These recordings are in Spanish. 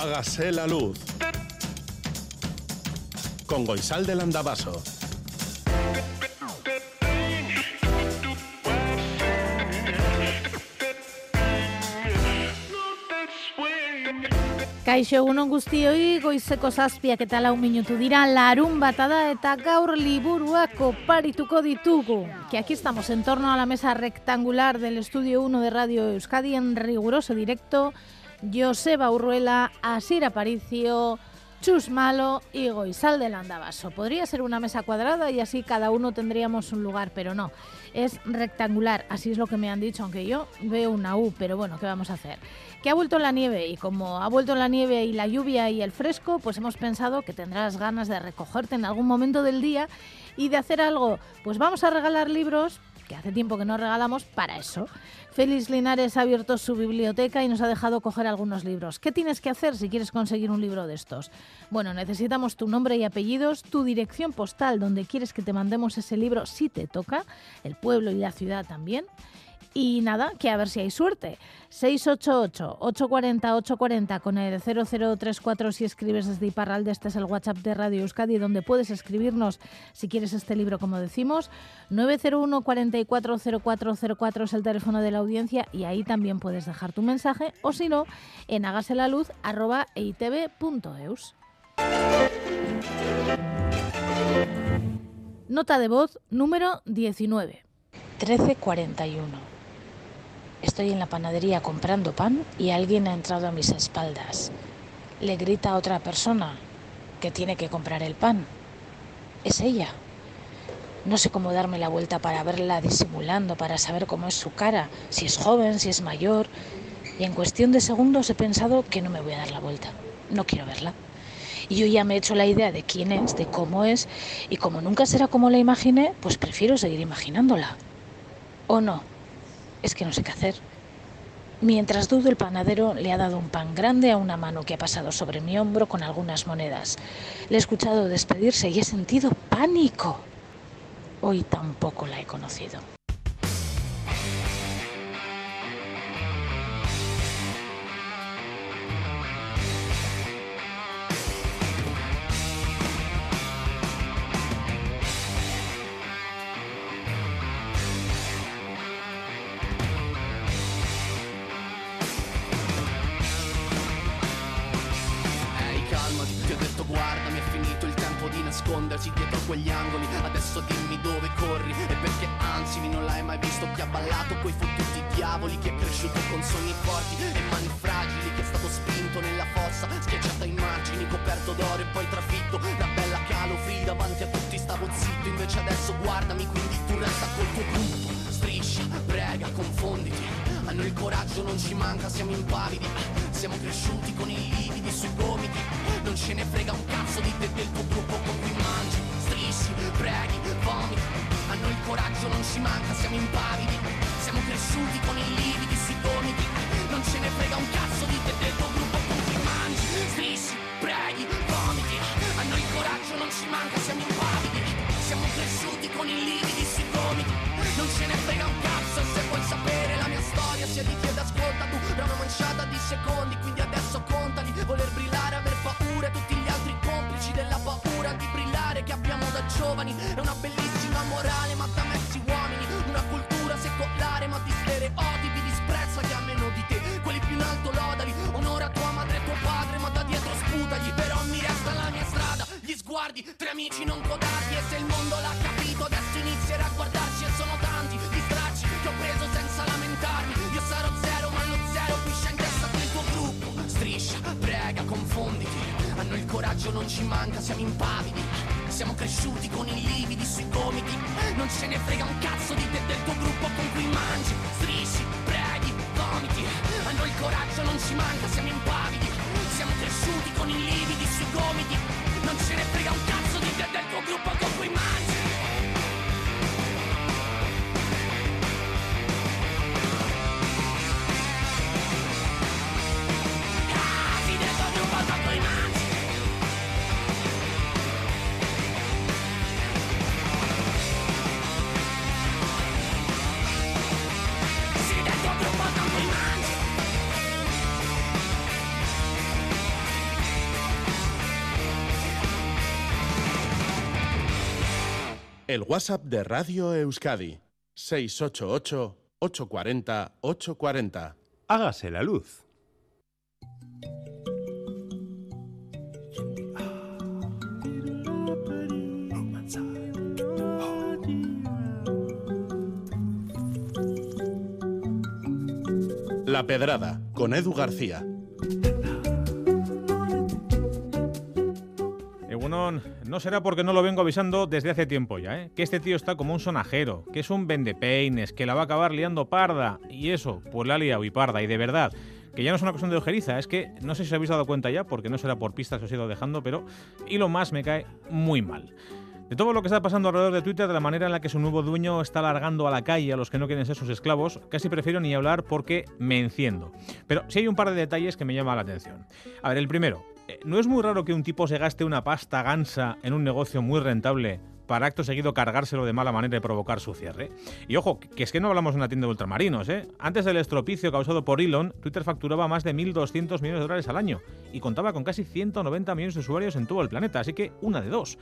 Hágase la luz. Con Goisal del Andabaso. Kaixo egunon guztioi goizeko zazpiak eta lau minutu dira larun bata da eta gaur liburuak oparituko ditugu. Que aquí estamos en torno a la mesa rectangular del estudio 1 de Radio Euskadi en riguroso directo. Joseba Urruela, Asir Aparicio, Chus Malo y Goizal del Andabaso. Podría ser una mesa cuadrada y así cada uno tendríamos un lugar, pero no. Es rectangular, así es lo que me han dicho, aunque yo veo una U, pero bueno, ¿qué vamos a hacer? Que ha vuelto la nieve y como ha vuelto la nieve y la lluvia y el fresco, pues hemos pensado que tendrás ganas de recogerte en algún momento del día y de hacer algo. Pues vamos a regalar libros, que hace tiempo que no regalamos, para eso. Félix Linares ha abierto su biblioteca y nos ha dejado coger algunos libros. ¿Qué tienes que hacer si quieres conseguir un libro de estos? Bueno, necesitamos tu nombre y apellidos, tu dirección postal donde quieres que te mandemos ese libro si te toca, el pueblo y la ciudad también. Y nada, que a ver si hay suerte. 688-840-840 con el 0034 si escribes desde Iparralde. Este es el WhatsApp de Radio Euskadi donde puedes escribirnos si quieres este libro, como decimos. 901 440404 es el teléfono de la audiencia y ahí también puedes dejar tu mensaje o si no, en hágaselaluz.eitv.eus. Nota de voz número 19. 1341. Estoy en la panadería comprando pan y alguien ha entrado a mis espaldas. Le grita a otra persona que tiene que comprar el pan. Es ella. No sé cómo darme la vuelta para verla disimulando, para saber cómo es su cara, si es joven, si es mayor. Y en cuestión de segundos he pensado que no me voy a dar la vuelta. No quiero verla. Y yo ya me he hecho la idea de quién es, de cómo es, y como nunca será como la imaginé, pues prefiero seguir imaginándola. ¿O no? Es que no sé qué hacer. Mientras dudo, el panadero le ha dado un pan grande a una mano que ha pasado sobre mi hombro con algunas monedas. Le he escuchado despedirse y he sentido pánico. Hoy tampoco la he conocido. Quegli angoli Adesso dimmi dove corri. E perché ansimi non l'hai mai visto Chi ha ballato coi fottuti diavoli, chi è cresciuto con sogni forti e mani fragili Chi è stato spinto nella fossa, schiacciato ai margini, coperto d'oro e poi trafitto Da bella calofri davanti a tutti stavo zitto Invece adesso guardami, quindi tu resta col tuo gruppo Striscia, prega, confonditi a noi il coraggio non ci manca, siamo impavidi Siamo cresciuti con i lividi sui gomiti Non ce ne frega un cazzo di te del tuo gruppo preghi, vomiti A noi il coraggio non ci manca, siamo impavidi. Siamo cresciuti con i lividi sui gomiti. Non ce ne frega un cazzo di te del tuo gruppo cui mangi Strisci, preghi, vomiti A noi il coraggio non ci manca, siamo impavidi. Siamo cresciuti con i lividi sui gomiti. Non ce ne frega un cazzo se vuoi sapere la mia storia chi ed ascolta tu. Una manciata di secondi quindi gli sguardi tre amici non codardi e se il mondo l'ha capito adesso inizierà a guardarci e sono tanti gli stracci che ho preso senza lamentarmi. Io sarò zero ma lo zero piscia in testa quel tuo gruppo. Striscia prega confonditi. Noi il coraggio non ci manca siamo impavidi. Siamo cresciuti con i lividi sui gomiti. Non ce ne frega un cazzo di te del tuo gruppo con cui mangi. Strisci preghi vomiti noi il coraggio non ci manca siamo impavidi. Siamo cresciuti con i lividi sui gomiti non ce ne frega un cazzo di te del tuo gruppo con cui mangi El WhatsApp de Radio Euskadi, 688-840-840. Hágase la luz. La Pedrada, con Edu García. No será porque no lo vengo avisando desde hace tiempo ya, ¿eh? que este tío está como un sonajero, que es un vendepeines, que la va a acabar liando parda, y eso, pues la ha liado y parda, y de verdad, que ya no es una cuestión de ojeriza, es que no sé si os habéis dado cuenta ya, porque no será por pistas que os he ido dejando, pero y lo más me cae muy mal. De todo lo que está pasando alrededor de Twitter, de la manera en la que su nuevo dueño está largando a la calle a los que no quieren ser sus esclavos, casi prefiero ni hablar porque me enciendo. Pero sí hay un par de detalles que me llaman la atención. A ver, el primero, ¿no es muy raro que un tipo se gaste una pasta gansa en un negocio muy rentable para acto seguido cargárselo de mala manera y provocar su cierre. Y ojo, que es que no hablamos de una tienda de ultramarinos, ¿eh? Antes del estropicio causado por Elon, Twitter facturaba más de 1.200 millones de dólares al año y contaba con casi 190 millones de usuarios en todo el planeta, así que una de dos.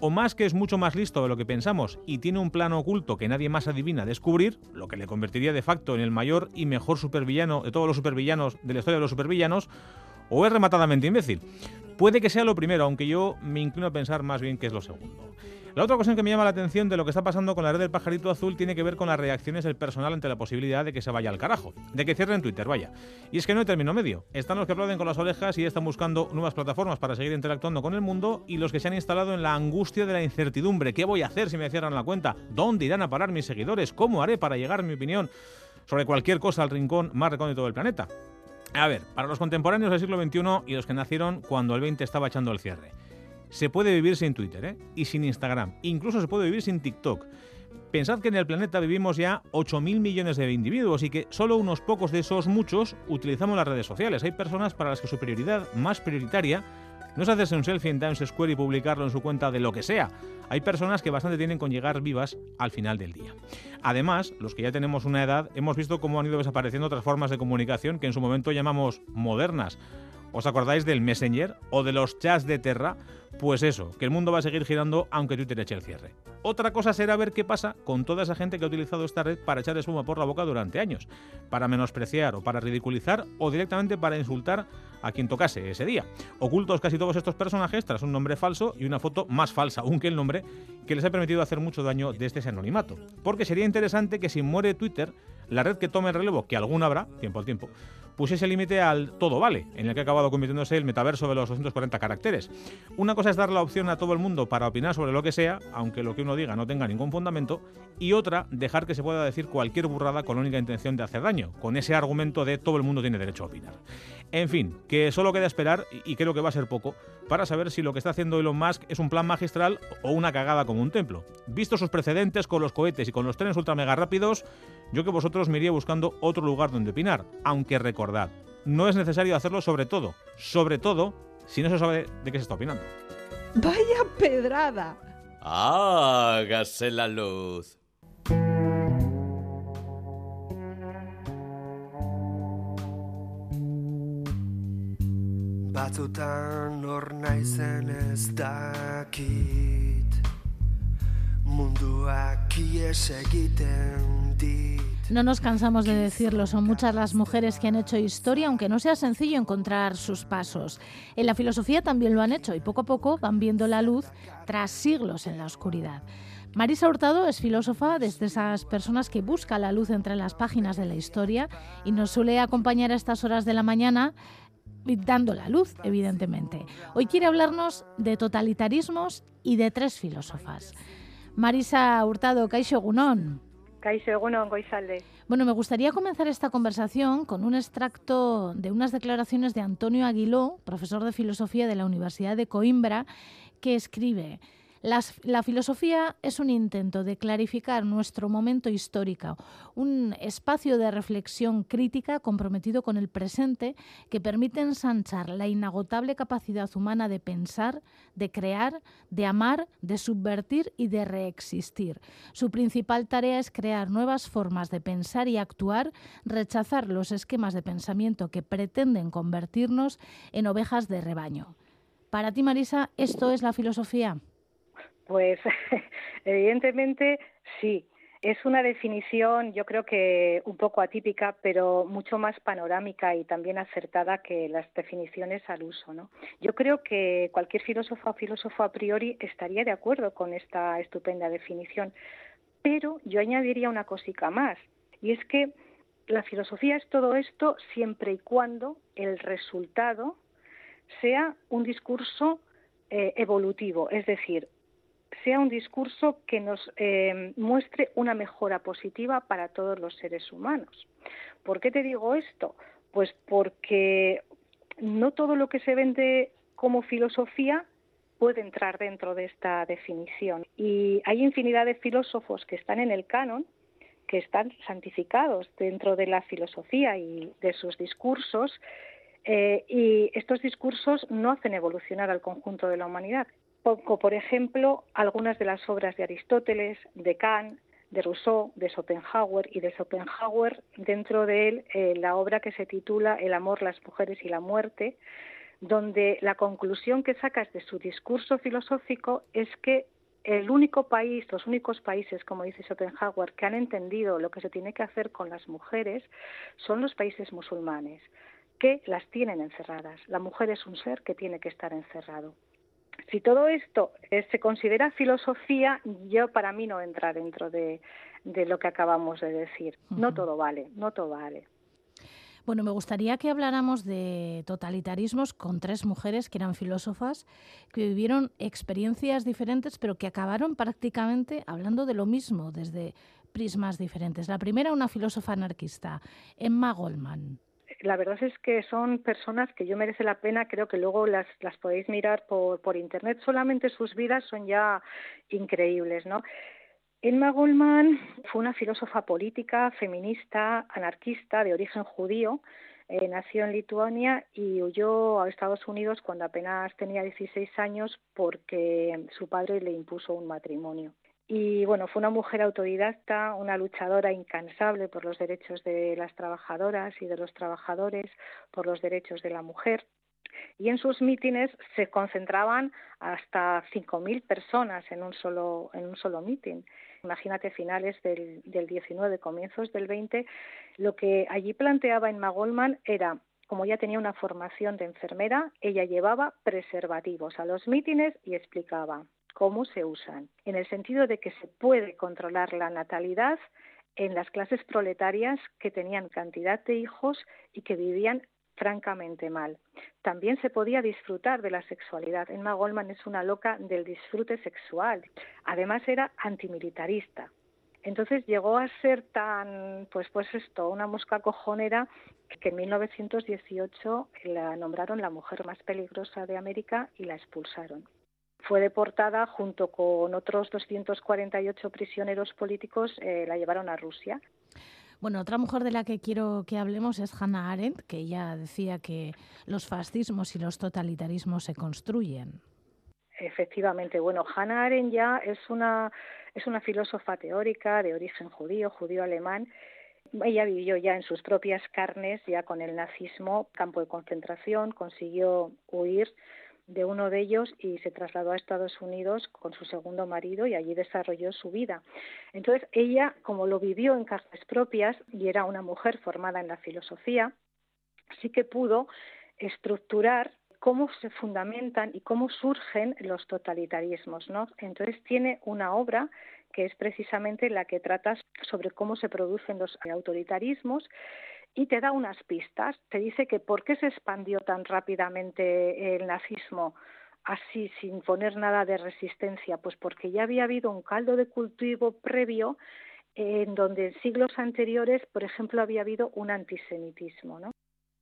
O más que es mucho más listo de lo que pensamos y tiene un plano oculto que nadie más adivina descubrir, lo que le convertiría de facto en el mayor y mejor supervillano de todos los supervillanos de la historia de los supervillanos, o es rematadamente imbécil. Puede que sea lo primero, aunque yo me inclino a pensar más bien que es lo segundo. La otra cuestión que me llama la atención de lo que está pasando con la red del pajarito azul tiene que ver con las reacciones del personal ante la posibilidad de que se vaya al carajo, de que cierren Twitter, vaya. Y es que no hay término medio. Están los que aplauden con las orejas y están buscando nuevas plataformas para seguir interactuando con el mundo y los que se han instalado en la angustia de la incertidumbre. ¿Qué voy a hacer si me cierran la cuenta? ¿Dónde irán a parar mis seguidores? ¿Cómo haré para llegar mi opinión sobre cualquier cosa al rincón más recóndito del planeta? A ver, para los contemporáneos del siglo XXI y los que nacieron cuando el 20 estaba echando el cierre. Se puede vivir sin Twitter ¿eh? y sin Instagram. Incluso se puede vivir sin TikTok. Pensad que en el planeta vivimos ya 8.000 millones de individuos y que solo unos pocos de esos muchos utilizamos las redes sociales. Hay personas para las que su prioridad más prioritaria no es hacerse un selfie en Times Square y publicarlo en su cuenta de lo que sea. Hay personas que bastante tienen con llegar vivas al final del día. Además, los que ya tenemos una edad, hemos visto cómo han ido desapareciendo otras formas de comunicación que en su momento llamamos modernas. ¿Os acordáis del Messenger o de los chats de Terra? Pues eso, que el mundo va a seguir girando aunque Twitter eche el cierre. Otra cosa será ver qué pasa con toda esa gente que ha utilizado esta red para echar espuma por la boca durante años, para menospreciar o para ridiculizar o directamente para insultar a quien tocase ese día. Ocultos casi todos estos personajes tras un nombre falso y una foto más falsa aún que el nombre que les ha permitido hacer mucho daño desde ese anonimato. Porque sería interesante que si muere Twitter, la red que tome el relevo, que alguna habrá, tiempo al tiempo, pusiese límite al todo vale, en el que ha acabado convirtiéndose el metaverso de los 240 caracteres. Una cosa es dar la opción a todo el mundo para opinar sobre lo que sea, aunque lo que uno diga no tenga ningún fundamento, y otra, dejar que se pueda decir cualquier burrada con la única intención de hacer daño, con ese argumento de todo el mundo tiene derecho a opinar. En fin, que solo queda esperar, y creo que va a ser poco, para saber si lo que está haciendo Elon Musk es un plan magistral o una cagada como un templo. Visto sus precedentes con los cohetes y con los trenes ultra mega rápidos, yo que vosotros me iría buscando otro lugar donde opinar, aunque recordad, no es necesario hacerlo sobre todo, sobre todo si no se sabe de qué se está opinando. Vaya pedrada. Hágase la luz. Batzutan hor naizen ez dakit Munduak ies egiten No nos cansamos de decirlo, son muchas las mujeres que han hecho historia, aunque no sea sencillo encontrar sus pasos. En la filosofía también lo han hecho y poco a poco van viendo la luz tras siglos en la oscuridad. Marisa Hurtado es filósofa desde esas personas que busca la luz entre las páginas de la historia y nos suele acompañar a estas horas de la mañana dando la luz, evidentemente. Hoy quiere hablarnos de totalitarismos y de tres filósofas. Marisa Hurtado, Caixo Gunón. Bueno, me gustaría comenzar esta conversación con un extracto de unas declaraciones de Antonio Aguiló, profesor de filosofía de la Universidad de Coimbra, que escribe. La filosofía es un intento de clarificar nuestro momento histórico, un espacio de reflexión crítica comprometido con el presente que permite ensanchar la inagotable capacidad humana de pensar, de crear, de amar, de subvertir y de reexistir. Su principal tarea es crear nuevas formas de pensar y actuar, rechazar los esquemas de pensamiento que pretenden convertirnos en ovejas de rebaño. Para ti, Marisa, ¿esto es la filosofía? Pues evidentemente sí. Es una definición, yo creo que un poco atípica, pero mucho más panorámica y también acertada que las definiciones al uso. ¿no? Yo creo que cualquier filósofo o filósofo a priori estaría de acuerdo con esta estupenda definición, pero yo añadiría una cosica más, y es que la filosofía es todo esto siempre y cuando el resultado sea un discurso eh, evolutivo, es decir, sea un discurso que nos eh, muestre una mejora positiva para todos los seres humanos. ¿Por qué te digo esto? Pues porque no todo lo que se vende como filosofía puede entrar dentro de esta definición. Y hay infinidad de filósofos que están en el canon, que están santificados dentro de la filosofía y de sus discursos, eh, y estos discursos no hacen evolucionar al conjunto de la humanidad. Pongo, por ejemplo, algunas de las obras de Aristóteles, de Kant, de Rousseau, de Schopenhauer y de Schopenhauer, dentro de él eh, la obra que se titula El amor, las mujeres y la muerte, donde la conclusión que sacas de su discurso filosófico es que el único país, los únicos países, como dice Schopenhauer, que han entendido lo que se tiene que hacer con las mujeres son los países musulmanes, que las tienen encerradas. La mujer es un ser que tiene que estar encerrado. Si todo esto eh, se considera filosofía, yo para mí no entra dentro de, de lo que acabamos de decir. No todo vale, no todo vale. Bueno, me gustaría que habláramos de totalitarismos con tres mujeres que eran filósofas, que vivieron experiencias diferentes, pero que acabaron prácticamente hablando de lo mismo desde prismas diferentes. La primera, una filósofa anarquista, Emma Goldman la verdad es que son personas que yo merece la pena, creo que luego las, las podéis mirar por, por internet, solamente sus vidas son ya increíbles, ¿no? Emma Goldman fue una filósofa política, feminista, anarquista de origen judío. Eh, nació en Lituania y huyó a Estados Unidos cuando apenas tenía 16 años porque su padre le impuso un matrimonio. Y bueno, fue una mujer autodidacta, una luchadora incansable por los derechos de las trabajadoras y de los trabajadores, por los derechos de la mujer y en sus mítines se concentraban hasta 5.000 personas en un solo en un solo mítin. Imagínate finales del, del 19, comienzos del 20, lo que allí planteaba en Goldman era como ya tenía una formación de enfermera, ella llevaba preservativos a los mítines y explicaba cómo se usan, en el sentido de que se puede controlar la natalidad en las clases proletarias que tenían cantidad de hijos y que vivían francamente mal. También se podía disfrutar de la sexualidad. Emma Goldman es una loca del disfrute sexual. Además era antimilitarista. Entonces llegó a ser tan, pues, pues esto, una mosca cojonera que en 1918 la nombraron la mujer más peligrosa de América y la expulsaron. Fue deportada junto con otros 248 prisioneros políticos, eh, la llevaron a Rusia. Bueno, otra mujer de la que quiero que hablemos es Hannah Arendt, que ella decía que los fascismos y los totalitarismos se construyen. Efectivamente, bueno, Hannah Arendt ya es una, es una filósofa teórica de origen judío, judío alemán. Ella vivió ya en sus propias carnes, ya con el nazismo, campo de concentración, consiguió huir de uno de ellos y se trasladó a Estados Unidos con su segundo marido y allí desarrolló su vida. Entonces ella, como lo vivió en carnes propias y era una mujer formada en la filosofía, sí que pudo estructurar cómo se fundamentan y cómo surgen los totalitarismos, ¿no? Entonces tiene una obra que es precisamente la que trata sobre cómo se producen los autoritarismos y te da unas pistas. Te dice que por qué se expandió tan rápidamente el nazismo así sin poner nada de resistencia, pues porque ya había habido un caldo de cultivo previo en donde en siglos anteriores, por ejemplo, había habido un antisemitismo.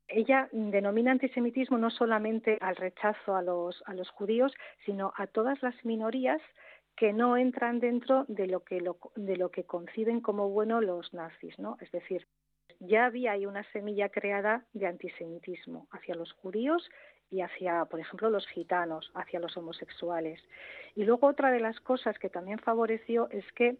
Ella denomina antisemitismo no solamente al rechazo a los, a los judíos, sino a todas las minorías que no entran dentro de lo que, de lo que conciben como bueno los nazis, ¿no? Es decir, ya había ahí una semilla creada de antisemitismo hacia los judíos y hacia, por ejemplo, los gitanos, hacia los homosexuales. Y luego otra de las cosas que también favoreció es que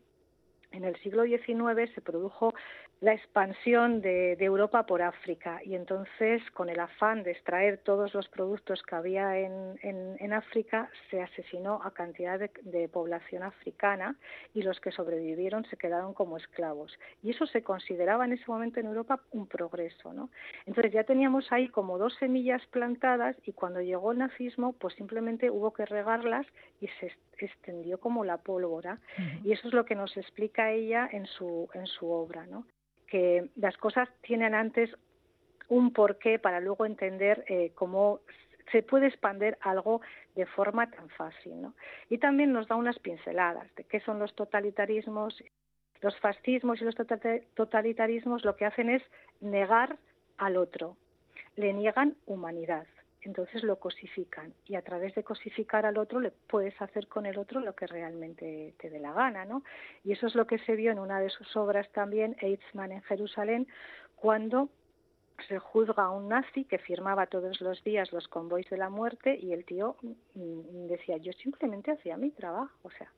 en el siglo XIX se produjo la expansión de, Europa por África y entonces con el afán de extraer todos los productos que había en, África se asesinó a cantidad de, población africana y los que sobrevivieron se quedaron como esclavos y eso se consideraba en ese momento en Europa un progreso ¿no? entonces ya teníamos ahí como dos semillas plantadas y cuando llegó el nazismo pues simplemente hubo que regarlas y se extendió como la pólvora y eso es lo que nos explica ella en su en su obra no que las cosas tienen antes un porqué para luego entender eh, cómo se puede expandir algo de forma tan fácil. ¿no? Y también nos da unas pinceladas de qué son los totalitarismos. Los fascismos y los totalitarismos lo que hacen es negar al otro, le niegan humanidad entonces lo cosifican y a través de cosificar al otro le puedes hacer con el otro lo que realmente te dé la gana, ¿no? Y eso es lo que se vio en una de sus obras también, Eitzmann en Jerusalén, cuando se juzga a un nazi que firmaba todos los días los convoys de la muerte y el tío mm, mm, decía yo simplemente hacía mi trabajo, o sea,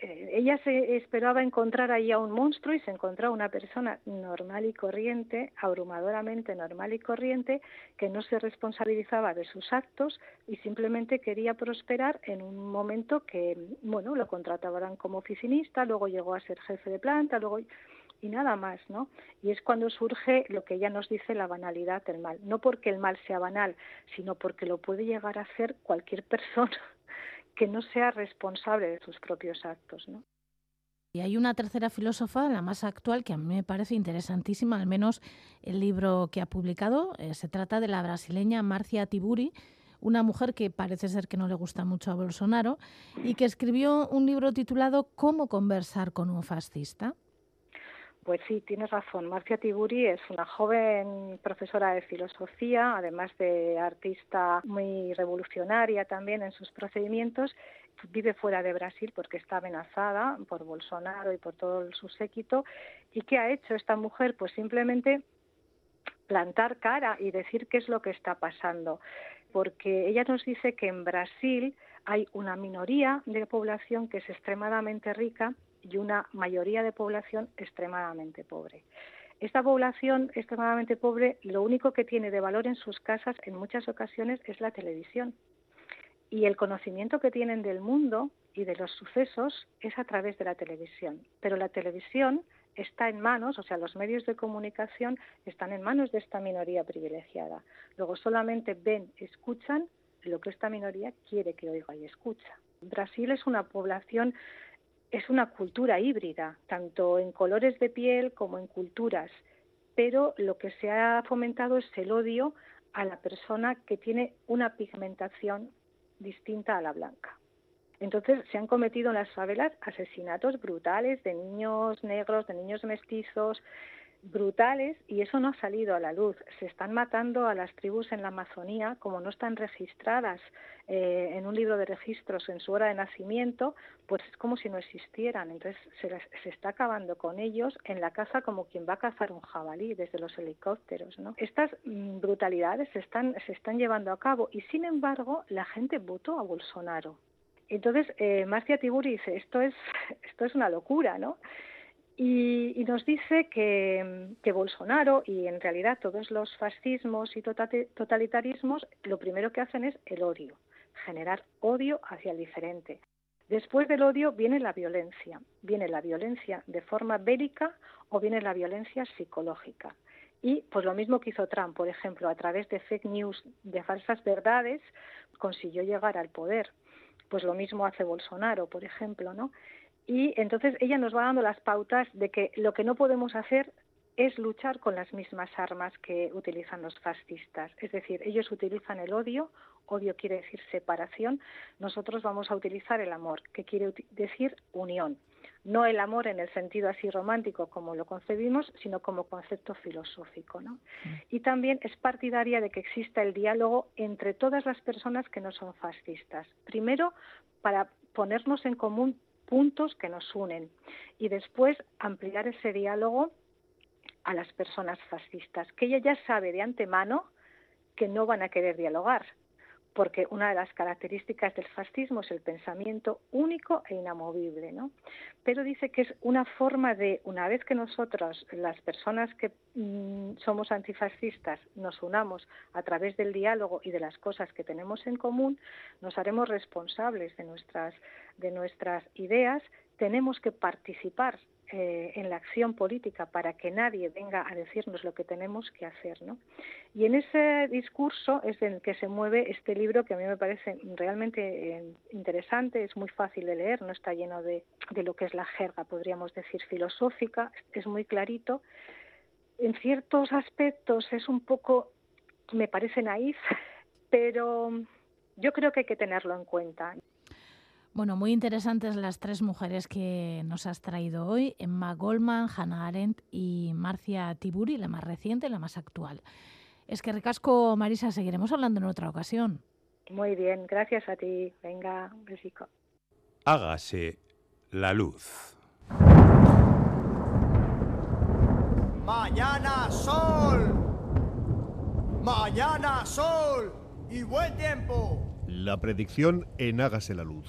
ella se esperaba encontrar ahí a un monstruo y se encontró una persona normal y corriente, abrumadoramente normal y corriente, que no se responsabilizaba de sus actos y simplemente quería prosperar en un momento que, bueno, lo contrataban como oficinista, luego llegó a ser jefe de planta, luego y nada más, ¿no? Y es cuando surge lo que ella nos dice la banalidad del mal, no porque el mal sea banal, sino porque lo puede llegar a hacer cualquier persona que no sea responsable de sus propios actos. ¿no? Y hay una tercera filósofa, la más actual, que a mí me parece interesantísima, al menos el libro que ha publicado. Eh, se trata de la brasileña Marcia Tiburi, una mujer que parece ser que no le gusta mucho a Bolsonaro y que escribió un libro titulado Cómo conversar con un fascista. Pues sí, tienes razón. Marcia Tiburi es una joven profesora de filosofía, además de artista muy revolucionaria también en sus procedimientos. Vive fuera de Brasil porque está amenazada por Bolsonaro y por todo su séquito. ¿Y qué ha hecho esta mujer? Pues simplemente plantar cara y decir qué es lo que está pasando. Porque ella nos dice que en Brasil hay una minoría de población que es extremadamente rica y una mayoría de población extremadamente pobre. Esta población extremadamente pobre lo único que tiene de valor en sus casas en muchas ocasiones es la televisión. Y el conocimiento que tienen del mundo y de los sucesos es a través de la televisión. Pero la televisión está en manos, o sea, los medios de comunicación están en manos de esta minoría privilegiada. Luego solamente ven, escuchan lo que esta minoría quiere que oiga y escucha. Brasil es una población es una cultura híbrida, tanto en colores de piel como en culturas, pero lo que se ha fomentado es el odio a la persona que tiene una pigmentación distinta a la blanca. Entonces se han cometido en las favelas asesinatos brutales de niños negros, de niños mestizos, brutales y eso no ha salido a la luz. Se están matando a las tribus en la Amazonía como no están registradas eh, en un libro de registros en su hora de nacimiento, pues es como si no existieran. Entonces se, se, está acabando con ellos en la caza como quien va a cazar un jabalí desde los helicópteros. ¿no? Estas mm, brutalidades se están, se están llevando a cabo y sin embargo la gente votó a Bolsonaro. Entonces, eh, Marcia Tiburi dice, esto es, esto es una locura, ¿no? Y, nos dice que, Bolsonaro y en realidad todos los fascismos y totalitarismos lo primero que hacen es el odio, generar odio hacia el diferente. Después del odio viene la violencia, viene la violencia de forma bélica o viene la violencia psicológica. Y pues lo mismo que hizo Trump, por ejemplo, a través de fake news, de falsas verdades, consiguió llegar al poder. Pues lo mismo hace Bolsonaro, por ejemplo, ¿no? Y entonces ella nos va dando las pautas de que lo que no podemos hacer es luchar con las mismas armas que utilizan los fascistas. Es decir, ellos utilizan el odio, odio quiere decir separación, nosotros vamos a utilizar el amor, que quiere decir unión. No el amor en el sentido así romántico como lo concebimos, sino como concepto filosófico. ¿no? Mm. Y también es partidaria de que exista el diálogo entre todas las personas que no son fascistas. Primero, para ponernos en común puntos que nos unen. Y después ampliar ese diálogo a las personas fascistas, que ella ya sabe de antemano que no van a querer dialogar, porque una de las características del fascismo es el pensamiento único e inamovible, ¿no? Pero dice que es una forma de, una vez que nosotros, las personas que mm, somos antifascistas, nos unamos a través del diálogo y de las cosas que tenemos en común, nos haremos responsables de nuestras, de nuestras ideas, tenemos que participar eh, en la acción política para que nadie venga a decirnos lo que tenemos que hacer. ¿no? Y en ese discurso es en el que se mueve este libro que a mí me parece realmente eh, interesante, es muy fácil de leer, no está lleno de, de lo que es la jerga, podríamos decir, filosófica, es muy clarito. En ciertos aspectos es un poco, me parece naif, pero yo creo que hay que tenerlo en cuenta. Bueno, muy interesantes las tres mujeres que nos has traído hoy, Emma Goldman, Hannah Arendt y Marcia Tiburi, la más reciente, la más actual. Es que recasco, Marisa, seguiremos hablando en otra ocasión. Muy bien, gracias a ti. Venga, un besico. Hágase la luz. Mañana sol. Mañana sol. Y buen tiempo. La predicción en Hágase la luz.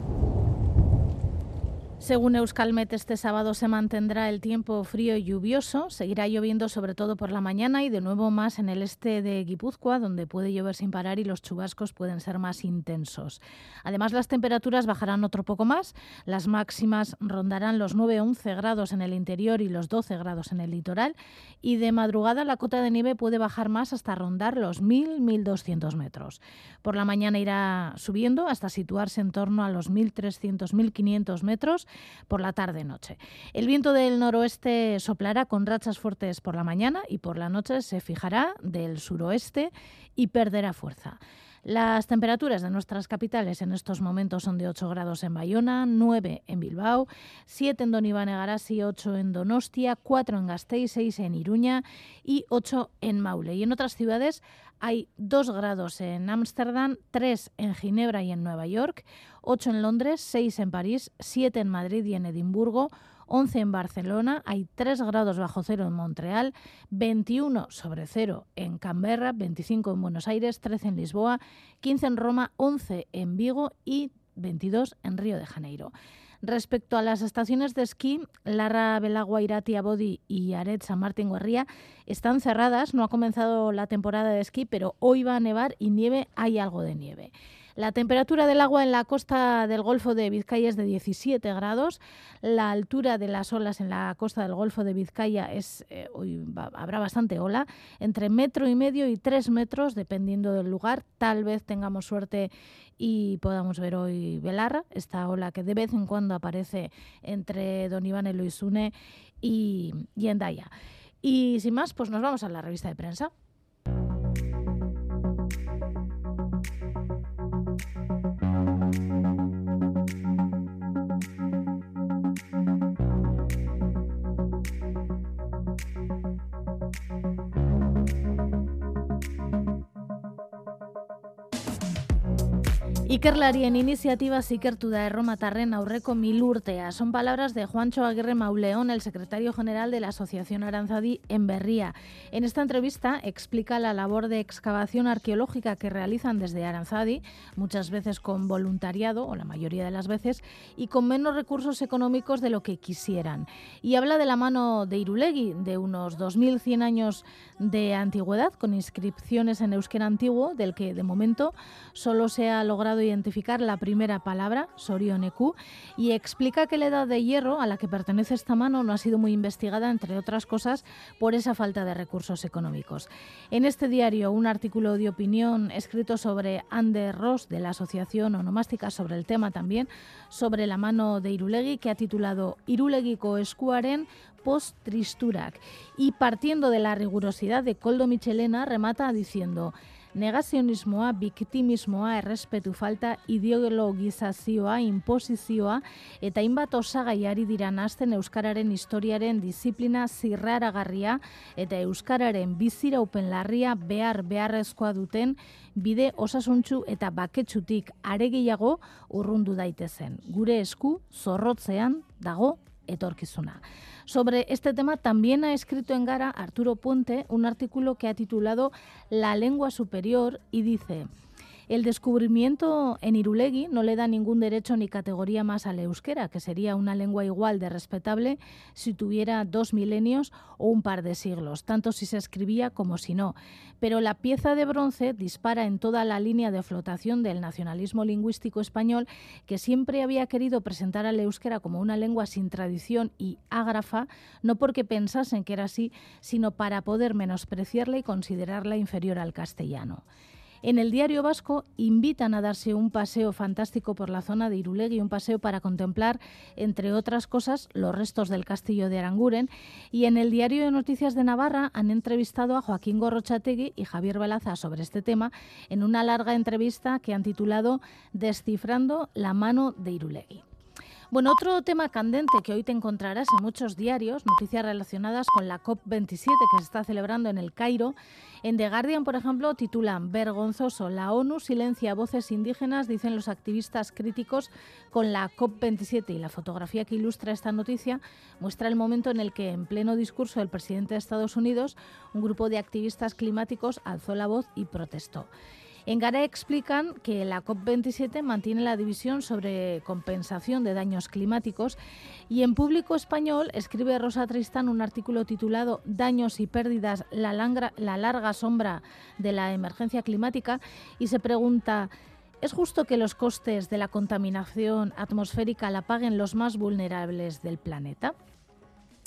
Según Euskalmet, este sábado se mantendrá el tiempo frío y lluvioso. Seguirá lloviendo sobre todo por la mañana y de nuevo más en el este de Guipúzcoa, donde puede llover sin parar y los chubascos pueden ser más intensos. Además, las temperaturas bajarán otro poco más. Las máximas rondarán los 9-11 grados en el interior y los 12 grados en el litoral. Y de madrugada la cota de nieve puede bajar más hasta rondar los 1.000-1.200 metros. Por la mañana irá subiendo hasta situarse en torno a los 1.300-1.500 metros por la tarde-noche. El viento del noroeste soplará con rachas fuertes por la mañana y por la noche se fijará del suroeste y perderá fuerza. Las temperaturas de nuestras capitales en estos momentos son de 8 grados en Bayona, 9 en Bilbao, 7 en Donibane Garasi, 8 en Donostia, 4 en Gasteiz, 6 en Iruña y 8 en Maule. Y en otras ciudades hay 2 grados en Ámsterdam, 3 en Ginebra y en Nueva York, 8 en Londres, 6 en París, 7 en Madrid y en Edimburgo, 11 en Barcelona, hay 3 grados bajo cero en Montreal, 21 sobre cero en Canberra, 25 en Buenos Aires, 13 en Lisboa, 15 en Roma, 11 en Vigo y 22 en Río de Janeiro. Respecto a las estaciones de esquí, Larra, Belagua, Irati, Abodi y Aret, San Martín, Guarría están cerradas. No ha comenzado la temporada de esquí, pero hoy va a nevar y nieve, hay algo de nieve. La temperatura del agua en la costa del Golfo de Vizcaya es de 17 grados. La altura de las olas en la costa del Golfo de Vizcaya es, eh, hoy habrá bastante ola, entre metro y medio y tres metros, dependiendo del lugar. Tal vez tengamos suerte y podamos ver hoy Belarra, esta ola que de vez en cuando aparece entre Don Iván Eloisune y, y Endaya. Y sin más, pues nos vamos a la revista de prensa. Ikerlarien iniziatiba zikertu da erromatarren aurreko milurtea. Son palabras de Juancho Aguirre Mauleón, el secretario general de la Asociación Aranzadi en Berría. En esta entrevista explica la labor de excavación arqueológica que realizan desde Aranzadi, muchas veces con voluntariado, o la mayoría de las veces, y con menos recursos económicos de lo que quisieran. Y habla de la mano de Irulegui, de unos 2.100 años de antigüedad, con inscripciones en euskera antiguo, del que de momento solo se ha logrado identificar la primera palabra, Sorioneku, y explica que la edad de hierro a la que pertenece esta mano no ha sido muy investigada, entre otras cosas, por esa falta de recursos económicos. En este diario, un artículo de opinión escrito sobre Ander Ross, de la Asociación Onomástica, sobre el tema también, sobre la mano de Irulegui, que ha titulado Irulegiko eskuaren post-tristurak. Y partiendo de la rigurosidad de Coldo Michelena, remata diciendo negazionismoa, biktimismoa, errespetu falta, ideologizazioa, imposizioa, eta hainbat osagaiari dira nazten Euskararen historiaren disiplina zirraragarria eta Euskararen biziraupen larria behar beharrezkoa duten bide osasuntxu eta baketsutik aregeiago urrundu daitezen. Gure esku zorrotzean dago etorkizuna. Sobre este tema también ha escrito en Gara Arturo Puente un artículo que ha titulado La lengua superior y dice... El descubrimiento en Irulegui no le da ningún derecho ni categoría más al euskera, que sería una lengua igual de respetable si tuviera dos milenios o un par de siglos, tanto si se escribía como si no. Pero la pieza de bronce dispara en toda la línea de flotación del nacionalismo lingüístico español, que siempre había querido presentar al euskera como una lengua sin tradición y ágrafa, no porque pensasen que era así, sino para poder menospreciarla y considerarla inferior al castellano. En el diario vasco invitan a darse un paseo fantástico por la zona de Irulegui, un paseo para contemplar, entre otras cosas, los restos del castillo de Aranguren. Y en el diario de Noticias de Navarra han entrevistado a Joaquín Gorrochategui y Javier Balaza sobre este tema en una larga entrevista que han titulado Descifrando la mano de Irulegui. Bueno, otro tema candente que hoy te encontrarás en muchos diarios, noticias relacionadas con la COP27 que se está celebrando en el Cairo. En The Guardian, por ejemplo, titulan Vergonzoso, la ONU silencia voces indígenas, dicen los activistas críticos con la COP27 y la fotografía que ilustra esta noticia muestra el momento en el que, en pleno discurso del presidente de Estados Unidos, un grupo de activistas climáticos alzó la voz y protestó. En Gara explican que la COP27 mantiene la división sobre compensación de daños climáticos y en público español escribe Rosa Tristán un artículo titulado Daños y pérdidas, la, la larga sombra de la emergencia climática y se pregunta ¿Es justo que los costes de la contaminación atmosférica la paguen los más vulnerables del planeta?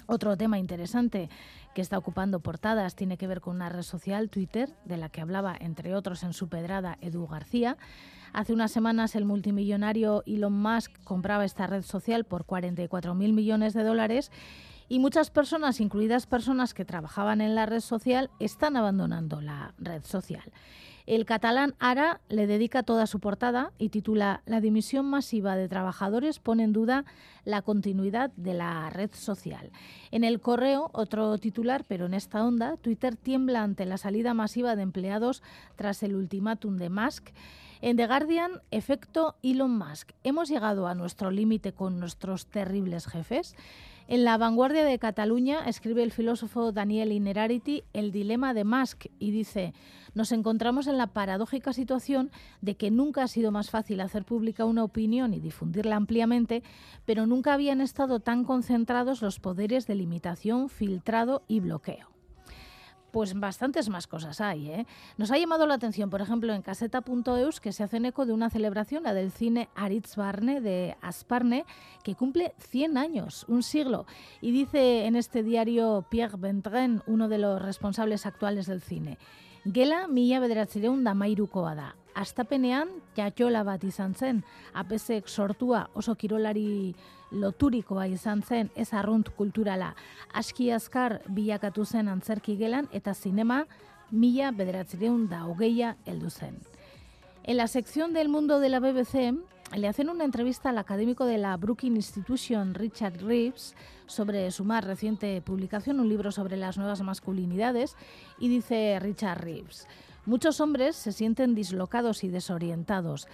Otro tema interesante que está ocupando portadas tiene que ver con una red social, Twitter, de la que hablaba, entre otros, en su pedrada Edu García. Hace unas semanas el multimillonario Elon Musk compraba esta red social por 44.000 millones de dólares y muchas personas, incluidas personas que trabajaban en la red social, están abandonando la red social. El catalán Ara le dedica toda su portada y titula La dimisión masiva de trabajadores pone en duda la continuidad de la red social. En el correo, otro titular, pero en esta onda, Twitter tiembla ante la salida masiva de empleados tras el ultimátum de Musk. En The Guardian, efecto Elon Musk. ¿Hemos llegado a nuestro límite con nuestros terribles jefes? En la vanguardia de Cataluña escribe el filósofo Daniel Inerarity el dilema de Musk y dice, nos encontramos en la paradójica situación de que nunca ha sido más fácil hacer pública una opinión y difundirla ampliamente, pero nunca habían estado tan concentrados los poderes de limitación, filtrado y bloqueo pues bastantes más cosas hay. ¿eh? Nos ha llamado la atención, por ejemplo, en caseta.eus, que se hacen eco de una celebración, la del cine Aritz Barne de Asparne, que cumple 100 años, un siglo. Y dice en este diario Pierre Bentren, uno de los responsables actuales del cine, Gela mila bederatzireun da mairukoa da. Astapenean, jatxola bat izan zen, apesek sortua oso kirolari loturikoa izan zen ez arrunt kulturala. Aski azkar bilakatu zen antzerki gelan eta zinema mila bederatzireun da hogeia heldu zen. En la sección del mundo de la BBC le hacen una entrevista al académico de la Brookings Institution, Richard Reeves, sobre su más reciente publicación, un libro sobre las nuevas masculinidades, y dice Richard Reeves, muchos hombres se sienten dislocados y desorientados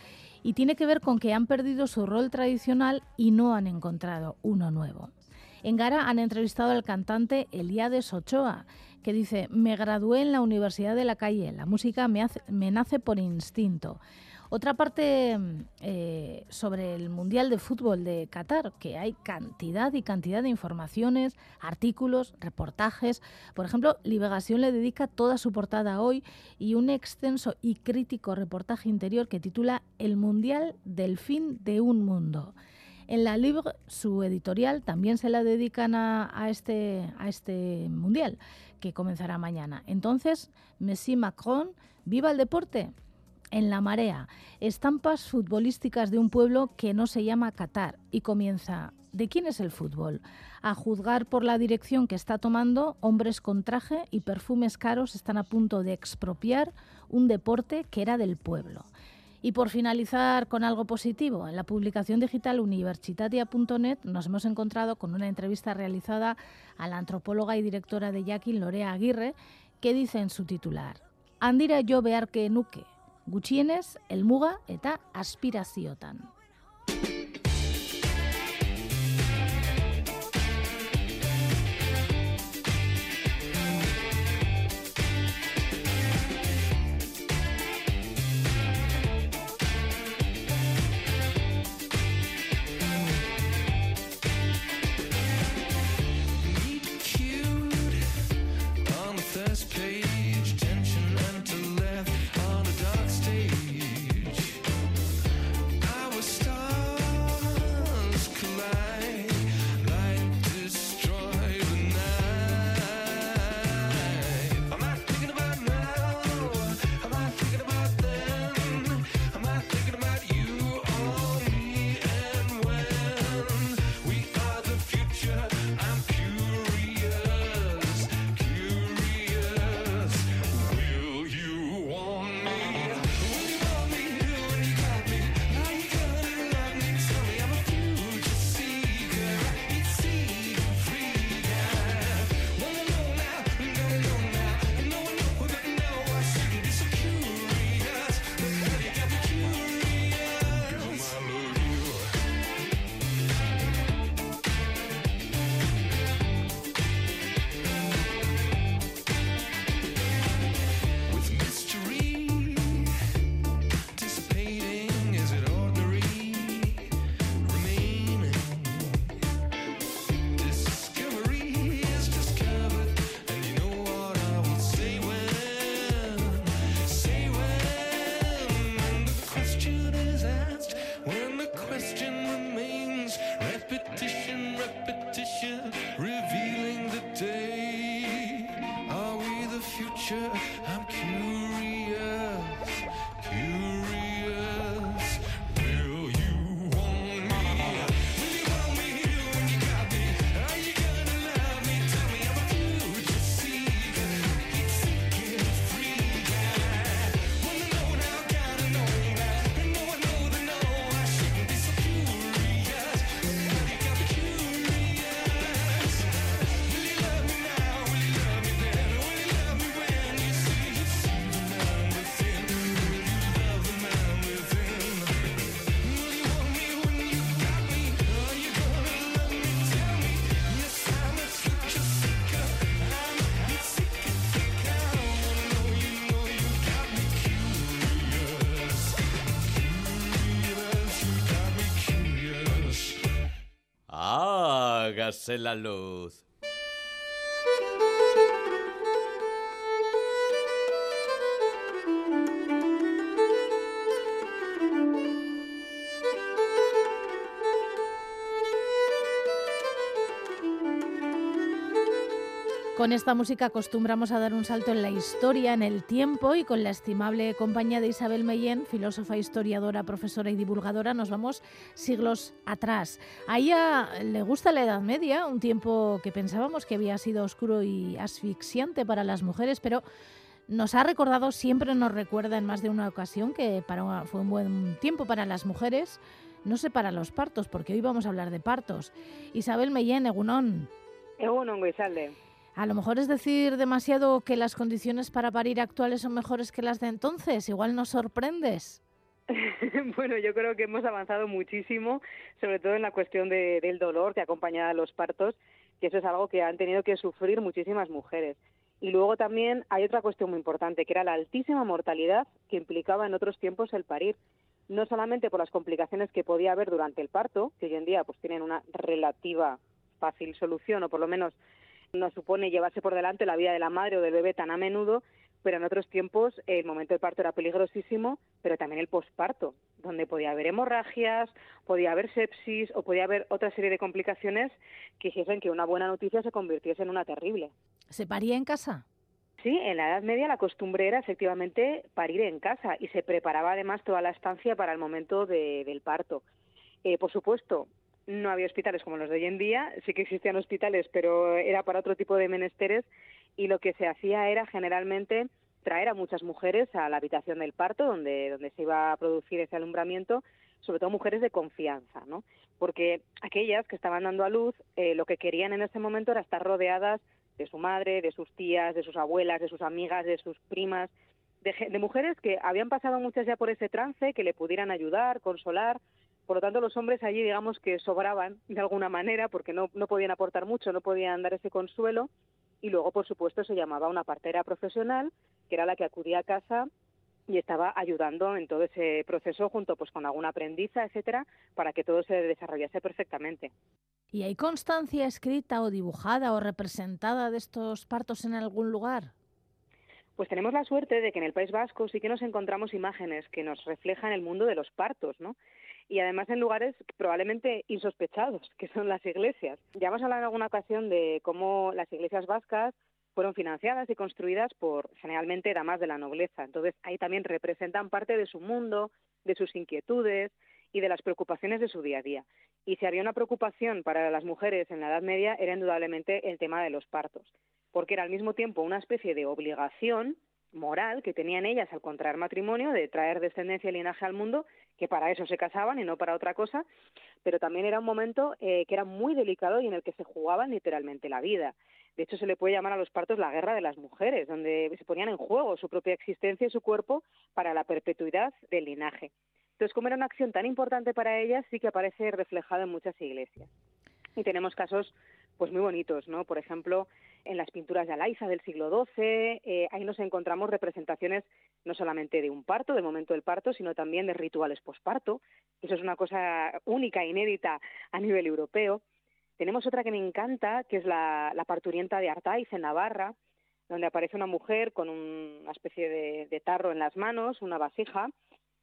y tiene que ver con que han perdido su rol tradicional y no han encontrado uno nuevo. En Gara han entrevistado al cantante Eliades Ochoa, que dice, me gradué en la Universidad de la Calle, la música me nace por instinto. Otra parte eh, sobre el Mundial de Fútbol de Qatar, que hay cantidad y cantidad de informaciones, artículos, reportajes. Por ejemplo, Liberación le dedica toda su portada hoy y un extenso y crítico reportaje interior que titula El Mundial del fin de un mundo. En la Libre, su editorial, también se la dedican a, este, a este mundial que comenzará mañana. Entonces, Messi Macron, viva el deporte en la marea, estampas futbolísticas de un pueblo que no se llama Qatar y comienza ¿De quién es el fútbol? A juzgar por la dirección que está tomando, hombres con traje y perfumes caros están a punto de expropiar un deporte que era del pueblo. Y por finalizar con algo positivo, en la publicación digital universitatia.net nos hemos encontrado con una entrevista realizada a la antropóloga y directora de Yakin, Lorea Aguirre, que dice en su titular, Andira yo que nuke, gutxienez helmuga eta aspiraziotan. Hágase la luz. Con esta música acostumbramos a dar un salto en la historia, en el tiempo y con la estimable compañía de Isabel Meyen, filósofa, historiadora, profesora y divulgadora, nos vamos siglos atrás. A ella le gusta la Edad Media, un tiempo que pensábamos que había sido oscuro y asfixiante para las mujeres, pero nos ha recordado, siempre nos recuerda en más de una ocasión que fue un buen tiempo para las mujeres, no sé para los partos, porque hoy vamos a hablar de partos. Isabel Meyen, Egunón. Egunon, Goizalde. A lo mejor es decir demasiado que las condiciones para parir actuales son mejores que las de entonces. Igual nos sorprendes. bueno, yo creo que hemos avanzado muchísimo, sobre todo en la cuestión de, del dolor que acompaña a los partos, que eso es algo que han tenido que sufrir muchísimas mujeres. Y luego también hay otra cuestión muy importante, que era la altísima mortalidad que implicaba en otros tiempos el parir. No solamente por las complicaciones que podía haber durante el parto, que hoy en día pues tienen una relativa fácil solución, o por lo menos no supone llevarse por delante la vida de la madre o del bebé tan a menudo, pero en otros tiempos el momento del parto era peligrosísimo, pero también el posparto, donde podía haber hemorragias, podía haber sepsis o podía haber otra serie de complicaciones que hiciesen que una buena noticia se convirtiese en una terrible. ¿Se paría en casa? Sí, en la Edad Media la costumbre era efectivamente parir en casa y se preparaba además toda la estancia para el momento de, del parto. Eh, por supuesto, no había hospitales como los de hoy en día, sí que existían hospitales, pero era para otro tipo de menesteres y lo que se hacía era generalmente traer a muchas mujeres a la habitación del parto donde, donde se iba a producir ese alumbramiento, sobre todo mujeres de confianza, ¿no? Porque aquellas que estaban dando a luz, eh, lo que querían en ese momento era estar rodeadas de su madre, de sus tías, de sus abuelas, de sus amigas, de sus primas, de, de mujeres que habían pasado muchas ya por ese trance, que le pudieran ayudar, consolar, por lo tanto, los hombres allí, digamos que sobraban de alguna manera porque no, no podían aportar mucho, no podían dar ese consuelo. Y luego, por supuesto, se llamaba una partera profesional, que era la que acudía a casa y estaba ayudando en todo ese proceso junto pues con alguna aprendiza, etcétera, para que todo se desarrollase perfectamente. ¿Y hay constancia escrita o dibujada o representada de estos partos en algún lugar? Pues tenemos la suerte de que en el País Vasco sí que nos encontramos imágenes que nos reflejan el mundo de los partos, ¿no? Y además en lugares probablemente insospechados, que son las iglesias. Ya hemos hablado en alguna ocasión de cómo las iglesias vascas fueron financiadas y construidas por generalmente damas de la nobleza. Entonces ahí también representan parte de su mundo, de sus inquietudes y de las preocupaciones de su día a día. Y si había una preocupación para las mujeres en la Edad Media era indudablemente el tema de los partos, porque era al mismo tiempo una especie de obligación moral que tenían ellas al contraer matrimonio de traer descendencia y linaje al mundo, que para eso se casaban y no para otra cosa, pero también era un momento eh, que era muy delicado y en el que se jugaban literalmente la vida. De hecho, se le puede llamar a los partos la guerra de las mujeres, donde se ponían en juego su propia existencia y su cuerpo para la perpetuidad del linaje. Entonces, como era una acción tan importante para ellas, sí que aparece reflejado en muchas iglesias. Y tenemos casos pues muy bonitos, ¿no? Por ejemplo, en las pinturas de Alaiza del siglo XII, eh, ahí nos encontramos representaciones no solamente de un parto, del momento del parto, sino también de rituales posparto. Eso es una cosa única, inédita a nivel europeo. Tenemos otra que me encanta, que es la, parturienta de Artaiz, en Navarra, donde aparece una mujer con una especie de tarro en las manos, una vasija,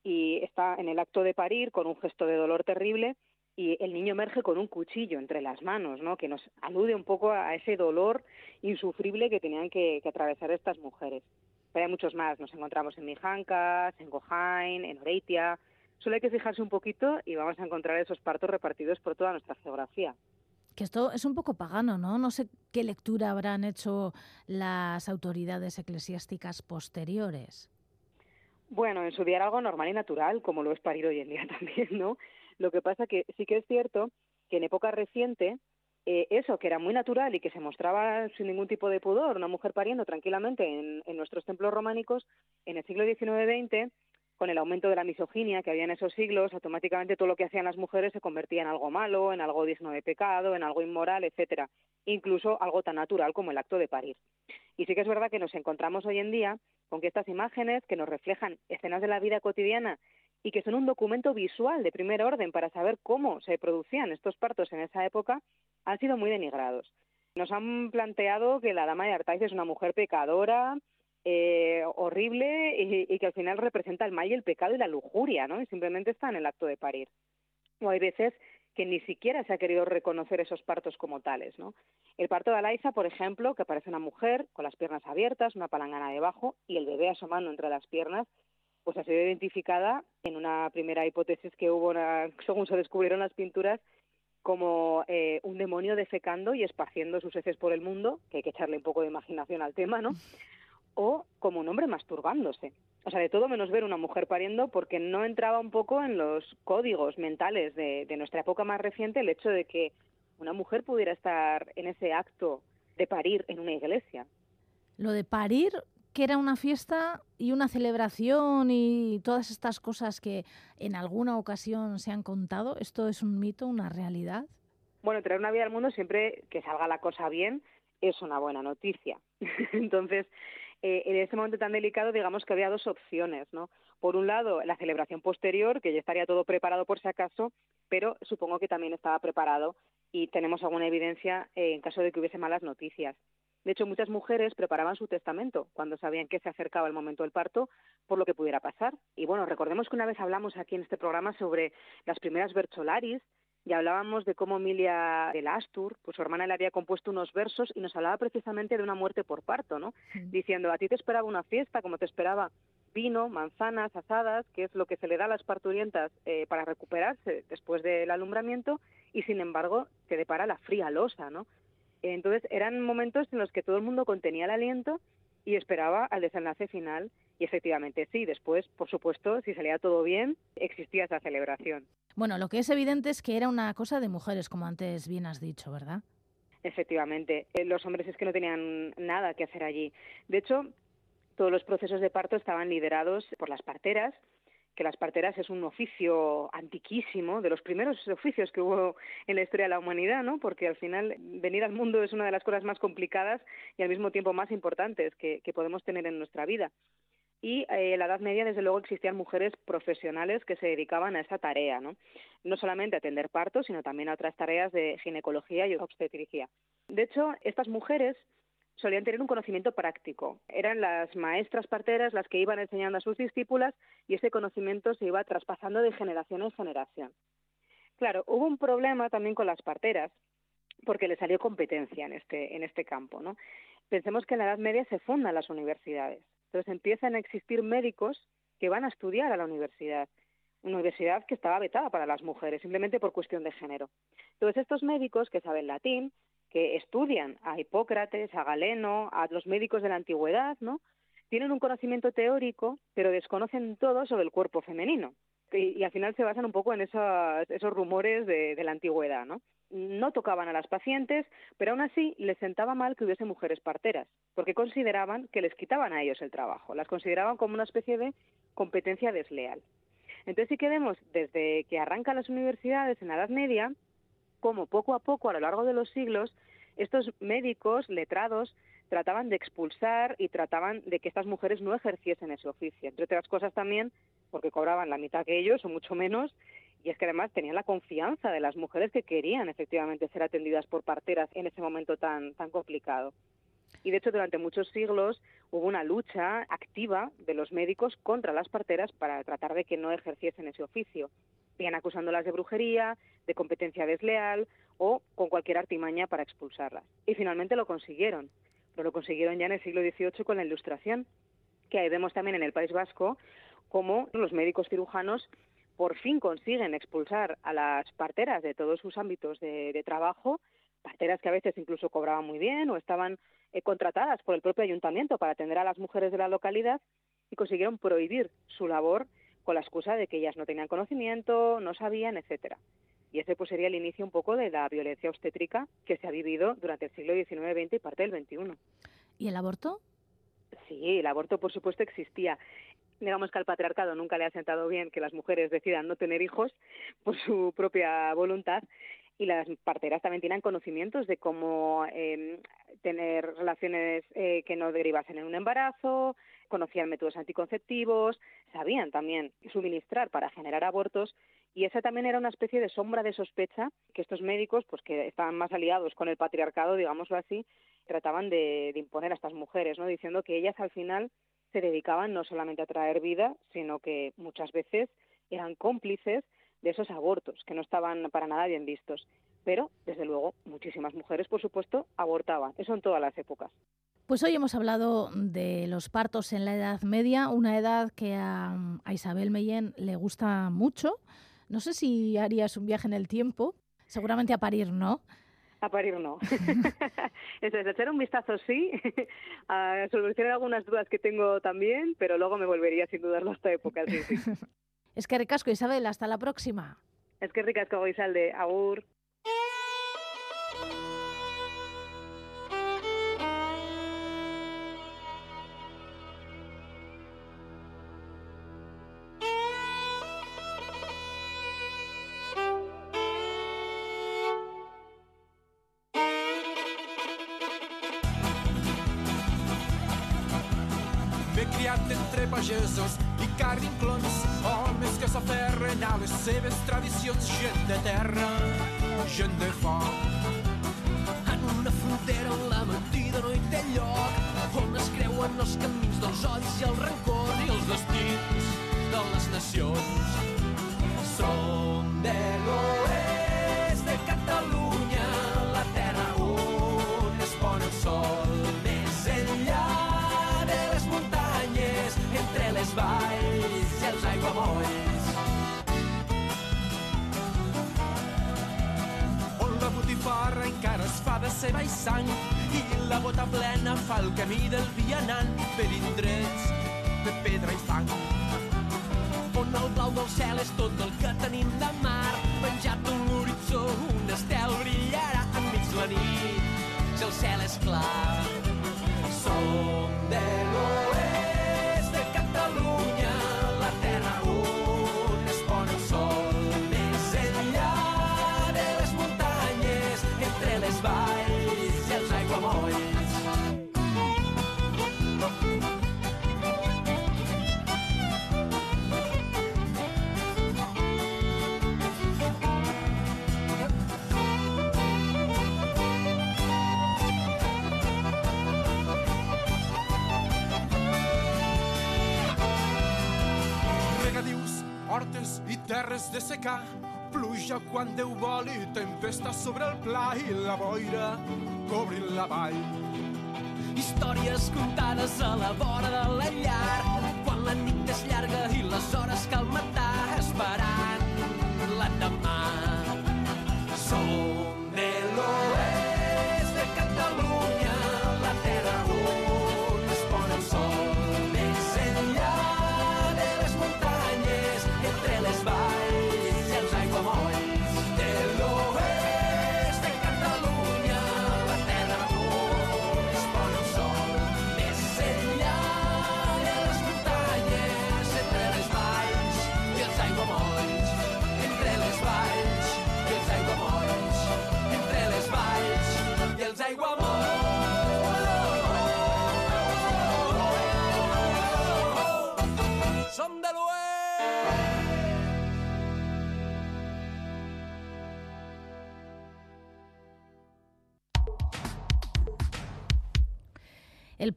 y está en el acto de parir con un gesto de dolor terrible y el niño emerge con un cuchillo entre las manos, ¿no? que nos alude un poco a ese dolor insufrible que tenían que, que atravesar estas mujeres. Pero hay muchos más, nos encontramos en Mijancas, en Gojain, en Oreitia. Solo hay que fijarse un poquito y vamos a encontrar esos partos repartidos por toda nuestra geografía. Que esto es un poco pagano, ¿no? No sé qué lectura habrán hecho las autoridades eclesiásticas posteriores. Bueno, en su día era algo normal y natural, como lo es parir hoy en día también, ¿no? Lo que pasa que sí que es cierto que en época reciente eh, eso, que era muy natural y que se mostraba sin ningún tipo de pudor, una mujer pariendo tranquilamente en, en nuestros templos románicos, en el siglo XIX-XX, con el aumento de la misoginia que había en esos siglos, automáticamente todo lo que hacían las mujeres se convertía en algo malo, en algo digno de pecado, en algo inmoral, etcétera, incluso algo tan natural como el acto de parir. Y sí que es verdad que nos encontramos hoy en día con que estas imágenes que nos reflejan escenas de la vida cotidiana y que son un documento visual de primer orden para saber cómo se producían estos partos en esa época, han sido muy denigrados. Nos han planteado que la dama de Artaiz es una mujer pecadora, eh, horrible y, que al final representa el mal y el pecado y la lujuria, ¿no? Y simplemente está en el acto de parir. O hay veces que ni siquiera se ha querido reconocer esos partos como tales. El parto de Alaiza, por ejemplo, que aparece una mujer con las piernas abiertas, una palangana debajo y el bebé asomando entre las piernas, pues ha sido identificada en una primera hipótesis que hubo, una- según se descubrieron las pinturas, como eh, un demonio defecando y esparciendo sus heces por el mundo, que hay que echarle un poco de imaginación al tema, ¿no? O como un hombre masturbándose. O sea, de todo menos ver una mujer pariendo porque no entraba un poco en los códigos mentales de, de nuestra época más reciente el hecho de que una mujer pudiera estar en ese acto de parir en una iglesia. Lo de parir, que era una fiesta y una celebración y todas estas cosas que en alguna ocasión se han contado, ¿esto es un mito, una realidad? Bueno, traer una vida al mundo siempre que salga la cosa bien es una buena noticia. Entonces, eh, en ese momento tan delicado, digamos que había dos opciones, ¿no? Por un lado, la celebración posterior, que ya estaría todo preparado por si acaso, pero supongo que también estaba preparado y tenemos alguna evidencia eh, en caso de que hubiese malas noticias. De hecho, muchas mujeres preparaban su testamento cuando sabían que se acercaba el momento del parto por lo que pudiera pasar. Y bueno, recordemos que una vez hablamos aquí en este programa sobre las primeras Bercholaris y hablábamos de cómo Emilia de Astur, pues su hermana le había compuesto unos versos y nos hablaba precisamente de una muerte por parto, ¿no? Diciendo, a ti te esperaba una fiesta como te esperaba vino, manzanas, asadas, que es lo que se le da a las parturientas eh, para recuperarse después del alumbramiento, y sin embargo te depara la fría losa, ¿no? Entonces eran momentos en los que todo el mundo contenía el aliento y esperaba al desenlace final. Y efectivamente sí, después, por supuesto, si salía todo bien, existía esa celebración. Bueno, lo que es evidente es que era una cosa de mujeres, como antes bien has dicho, ¿verdad? Efectivamente, Eh, los hombres es que no tenían nada que hacer allí. De hecho, todos los procesos de parto estaban liderados por las parteras, que las parteras es un oficio antiquísimo, de los primeros oficios que hubo en la historia de la humanidad, ¿no? Porque al final venir al mundo es una de las cosas más complicadas y al mismo tiempo más importantes que, podemos tener en nuestra vida. Y eh, en la Edad Media, desde luego, existían mujeres profesionales que se dedicaban a esa tarea, ¿no? No solamente a atender partos, sino también a otras tareas de ginecología y obstetricia. De hecho, estas mujeres solían tener un conocimiento práctico. Eran las maestras parteras las que iban enseñando a sus discípulas y ese conocimiento se iba traspasando de generación en generación. Claro, hubo un problema también con las parteras porque le salió competencia en este, en este campo. ¿no? Pensemos que en la Edad Media se fundan las universidades. Entonces empiezan a existir médicos que van a estudiar a la universidad. Una universidad que estaba vetada para las mujeres, simplemente por cuestión de género. Entonces estos médicos que saben latín, que estudian a Hipócrates, a Galeno, a los médicos de la antigüedad, ¿no? Tienen un conocimiento teórico, pero desconocen todo sobre el cuerpo femenino. Y, al final se basan un poco en esos, rumores de, de la antigüedad, ¿no? No tocaban a las pacientes, pero aún así les sentaba mal que hubiese mujeres parteras, porque consideraban que les quitaban a ellos el trabajo, las consideraban como una especie de competencia desleal. Entonces sí que vemos desde que arrancan las universidades en la Edad Media, como poco a poco a lo largo de los siglos estos médicos letrados trataban de expulsar y trataban de que estas mujeres no ejerciesen ese oficio, entre otras cosas también porque cobraban la mitad que ellos o mucho menos y es que además tenían la confianza de las mujeres que querían efectivamente ser atendidas por parteras en ese momento tan tan complicado. Y de hecho durante muchos siglos hubo una lucha activa de los médicos contra las parteras para tratar de que no ejerciesen ese oficio. Bien acusándolas de brujería, de competencia desleal o con cualquier artimaña para expulsarlas. Y finalmente lo consiguieron, pero lo consiguieron ya en el siglo XVIII con la Ilustración, que ahí vemos también en el País Vasco cómo los médicos cirujanos por fin consiguen expulsar a las parteras de todos sus ámbitos de, de trabajo, parteras que a veces incluso cobraban muy bien o estaban eh, contratadas por el propio ayuntamiento para atender a las mujeres de la localidad y consiguieron prohibir su labor con la excusa de que ellas no tenían conocimiento, no sabían, etcétera. Y ese pues sería el inicio un poco de la violencia obstétrica que se ha vivido durante el siglo XIX, XX y parte del XXI. ¿Y el aborto? Sí, el aborto por supuesto existía. Digamos que al patriarcado nunca le ha sentado bien que las mujeres decidan no tener hijos por su propia voluntad y las parteras también tienen conocimientos de cómo eh, tener relaciones eh, que no derivasen en un embarazo, conocían métodos anticonceptivos, sabían también suministrar para generar abortos y esa también era una especie de sombra de sospecha que estos médicos, pues que estaban más aliados con el patriarcado, digámoslo así, trataban de, imponer a estas mujeres, ¿no? diciendo que ellas al final se dedicaban no solamente a traer vida, sino que muchas veces eran cómplices de esos abortos que no estaban para nada bien vistos. Pero, desde luego, muchísimas mujeres, por supuesto, abortaban. Eso en todas las épocas. Pues hoy hemos hablado de los partos en la Edad Media, una edad que a, a Isabel Mellén le gusta mucho. No sé si harías un viaje en el tiempo, seguramente a parir, ¿no? A parir no. Entonces, echar un vistazo sí, a solucionar algunas dudas que tengo también, pero luego me volvería sin dudarlo a esta época, sí, sí. Es que recasco, Isabel, hasta la próxima. Es que ricas como Isalde, agur. Criat entre pagesos i carrinclons, homes que s'aferren a les seves tradicions, gent de terra, gent de foc. En una frontera on la mentida no hi té lloc, on es creuen els camins dels odis i el rancor i els destins de les nacions. Som de l'oest valls i els aiguamolls. On la botifarra encara es fa de ceba i sang i la bota plena fa el camí del vianant per indrets de pedra i fang On el blau del cel és tot el que tenim de mar, penjat en l'horitzó un estel brillarà enmig la nit, si el cel és clar. Som terres de secar, pluja quan Déu vol i tempesta sobre el pla i la boira cobrint la vall. Històries contades a la vora de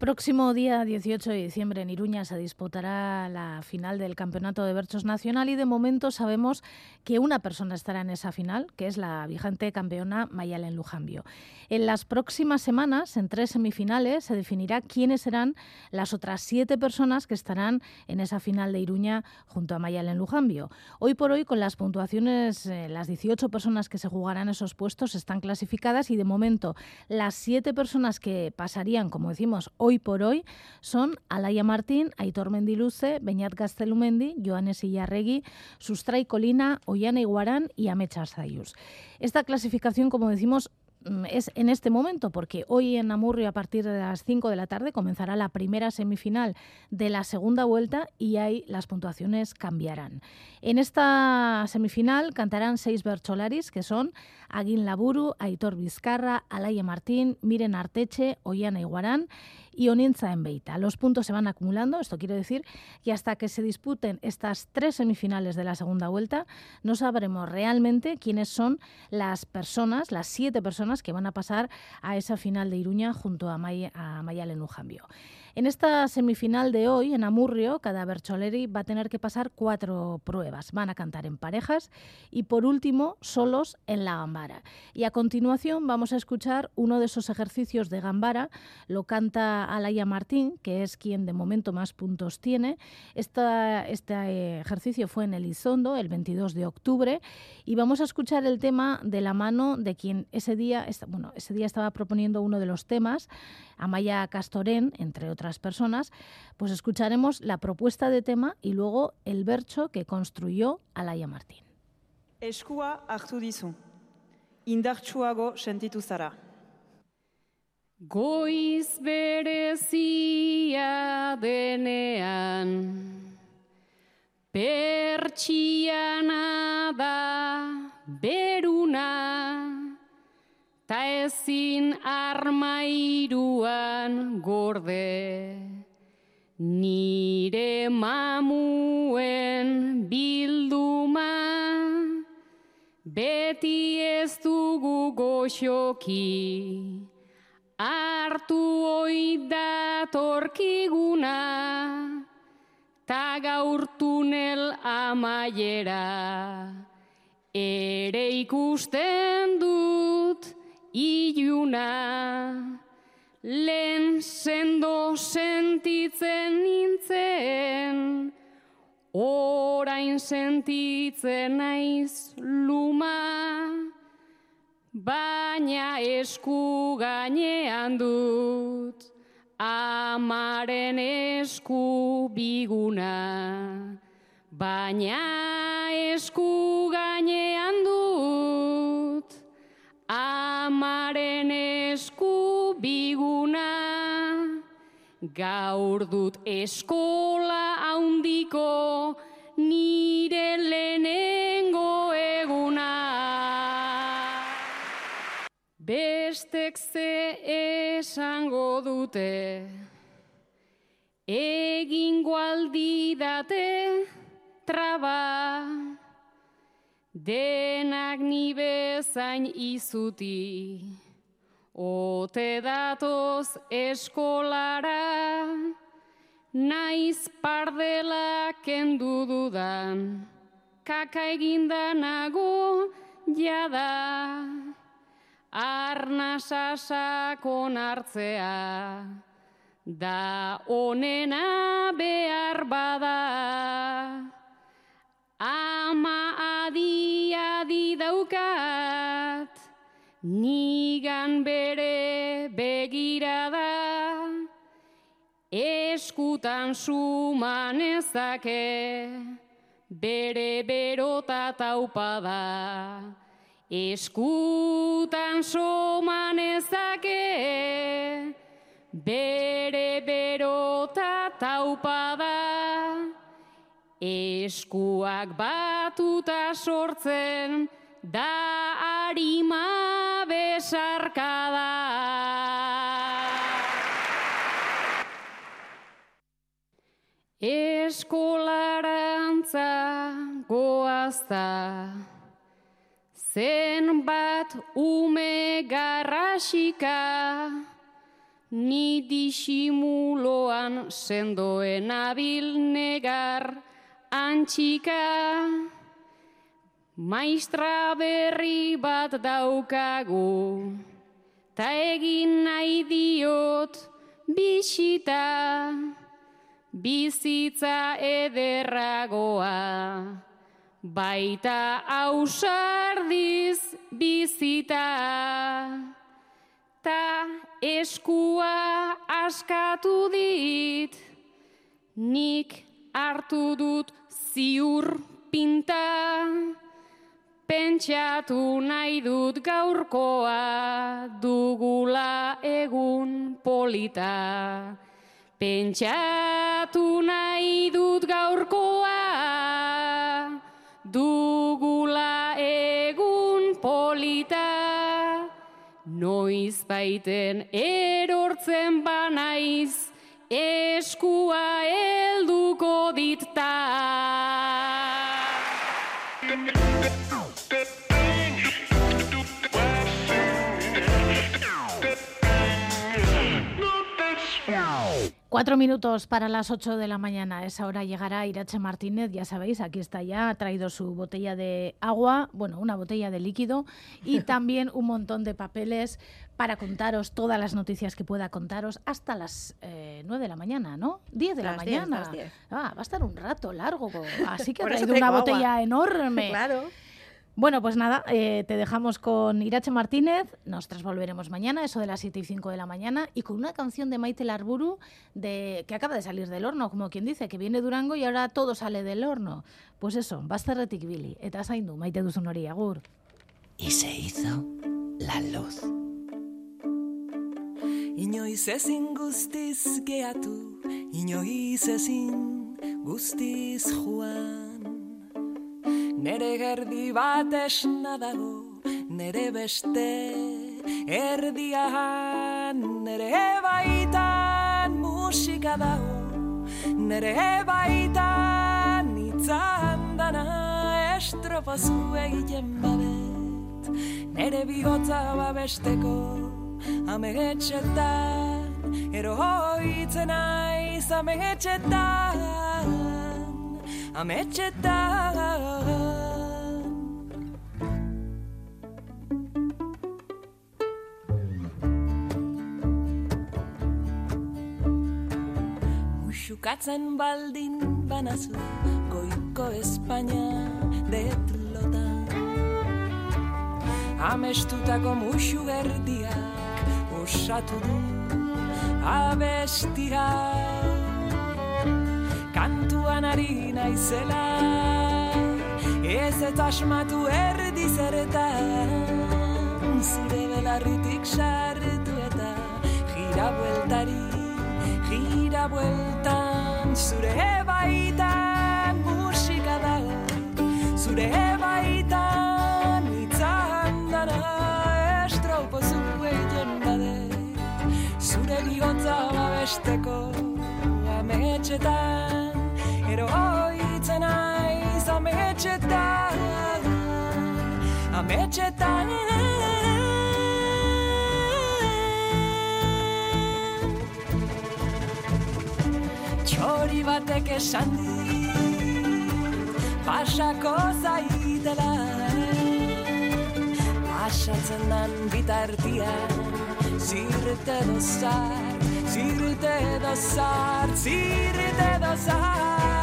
próximo día 18 de diciembre en Iruña se disputará la final del Campeonato de Berchos Nacional y de momento sabemos que una persona estará en esa final, que es la vigente campeona Mayalen Lujambio. En las próximas semanas, en tres semifinales, se definirá quiénes serán las otras siete personas que estarán en esa final de Iruña junto a Mayalen Lujambio. Hoy por hoy, con las puntuaciones, eh, las 18 personas que se jugarán esos puestos están clasificadas y de momento las siete personas que pasarían, como decimos, hoy por hoy son Alaya Martín, Aitor Mendiluce, Beñat Gaztelumendi, Joanes Illarregui, Sustray Colina, Ollana Iguarán y Amecha Zayus. Esta clasificación, como decimos, mm, es en este momento, porque hoy en Amurrio a partir de las 5 de la tarde comenzará la primera semifinal de la segunda vuelta y ahí las puntuaciones cambiarán. En esta semifinal cantarán seis bercholaris que son Aguín Laburu, Aitor Vizcarra, Alaya Martín, Miren Arteche, Ollana Iguarán y Oninza en Beita. Los puntos se van acumulando, esto quiere decir que hasta que se disputen estas tres semifinales de la segunda vuelta, no sabremos realmente quiénes son las personas, las siete personas que van a pasar a esa final de Iruña junto a, May a Mayalen Lujambio. En esta semifinal de hoy, en Amurrio, cada Bercholeri va a tener que pasar cuatro pruebas. Van a cantar en parejas y, por último, solos en la gambara. Y a continuación vamos a escuchar uno de esos ejercicios de gambara. Lo canta Alaya Martín, que es quien de momento más puntos tiene. Este ejercicio fue en Elizondo, el 22 de octubre, y vamos a escuchar el tema de la mano de quien ese día, bueno, ese día estaba proponiendo uno de los temas, Amaya Castorén, entre otras personas, pues escucharemos la propuesta de tema y luego el bercho que construyó Alaya Martín. Eskua hartu dizu. Indartsuago sentitu zara. Goiz berezia denean, pertsiana da beruna, ta ezin armairuan gorde, nire mamuen bilduma, beti ez dugu goxoki, hartu oi datorkiguna, ta gaur tunel amaiera, ere ikusten dut iluna, lehen sendo sentitzen nintzen, orain sentitzen naiz luma, baina esku gainean dut amaren esku biguna. Baina esku gainean dut amaren esku biguna. Gaur dut eskola haundiko nire lehenengo eguna. Bestek ze esango dute, egingo aldi date traba, denak ni bezain izuti, ote datoz eskolara, naiz pardela kendu dudan, kaka eginda nago jada arnasa sakon hartzea, da onena behar bada. Ama adi adi daukat, nigan bere begirada, eskutan suman ezake, bere berota taupada. Eskutan soman ezake, bere berota taupada, eskuak batuta sortzen, da harima besarkada. Eskolarantza goazta, zenbat ume garrasika, Ni disimuloan sendoen abil negar antxika. Maistra berri bat daukagu, ta egin nahi diot bisita, bizitza ederragoa, baita ausardiz bizita. Ta eskua askatu dit, nik hartu dut ziur pinta, pentsatu nahi dut gaurkoa dugula egun polita. Pentsatu nahi dut gaurkoa dugula egun polita. Noiz baiten erortzen banaiz, eskua helduko dit Cuatro minutos para las ocho de la mañana. A esa hora llegará Irache Martínez, ya sabéis, aquí está ya, ha traído su botella de agua, bueno, una botella de líquido y también un montón de papeles para contaros todas las noticias que pueda contaros hasta las eh, nueve de la mañana, ¿no? Diez de la diez, mañana. Ah, va a estar un rato largo, así que ha traído una agua. botella enorme. Claro. Bueno, pues nada, eh, te dejamos con Irache Martínez, nosotros volveremos mañana, eso de las 7 y 5 de la mañana, y con una canción de Maite Larburu de, que acaba de salir del horno, como quien dice, que viene Durango y ahora todo sale del horno. Pues eso, bazterretik bili, eta zaindu, maite duzun hori, agur. Y se hizo la luz. Inoiz ezin guztiz geatu, inoiz ezin guztiz joan. Nere gerdi bat esna dago, nere beste erdian, nere baitan musika dago, nere baitan itzan dana estropazu egiten badet, nere bihotza babesteko amegetxetan, eroitzen naiz amegetxetan, ametxetan. Muxukatzen baldin banazu goiko Espainia detlota Amestutako muxu gerdiak osatu du abestia Kantuan ari naizela ez eta asmatu erdi zertan. Zure belarritik sartu eta gira bueltari gira bueltan. Zure baitan musika dago zure baitan itzan dana estropozu egiten badet zure bihotza babesteko ametxetan eroitzen naiz ametxetan ametxetan Txori batek esan dit Pasako zaitela Pasatzen dan bitartian Zirte dozart, zirte dozart, zirte dozart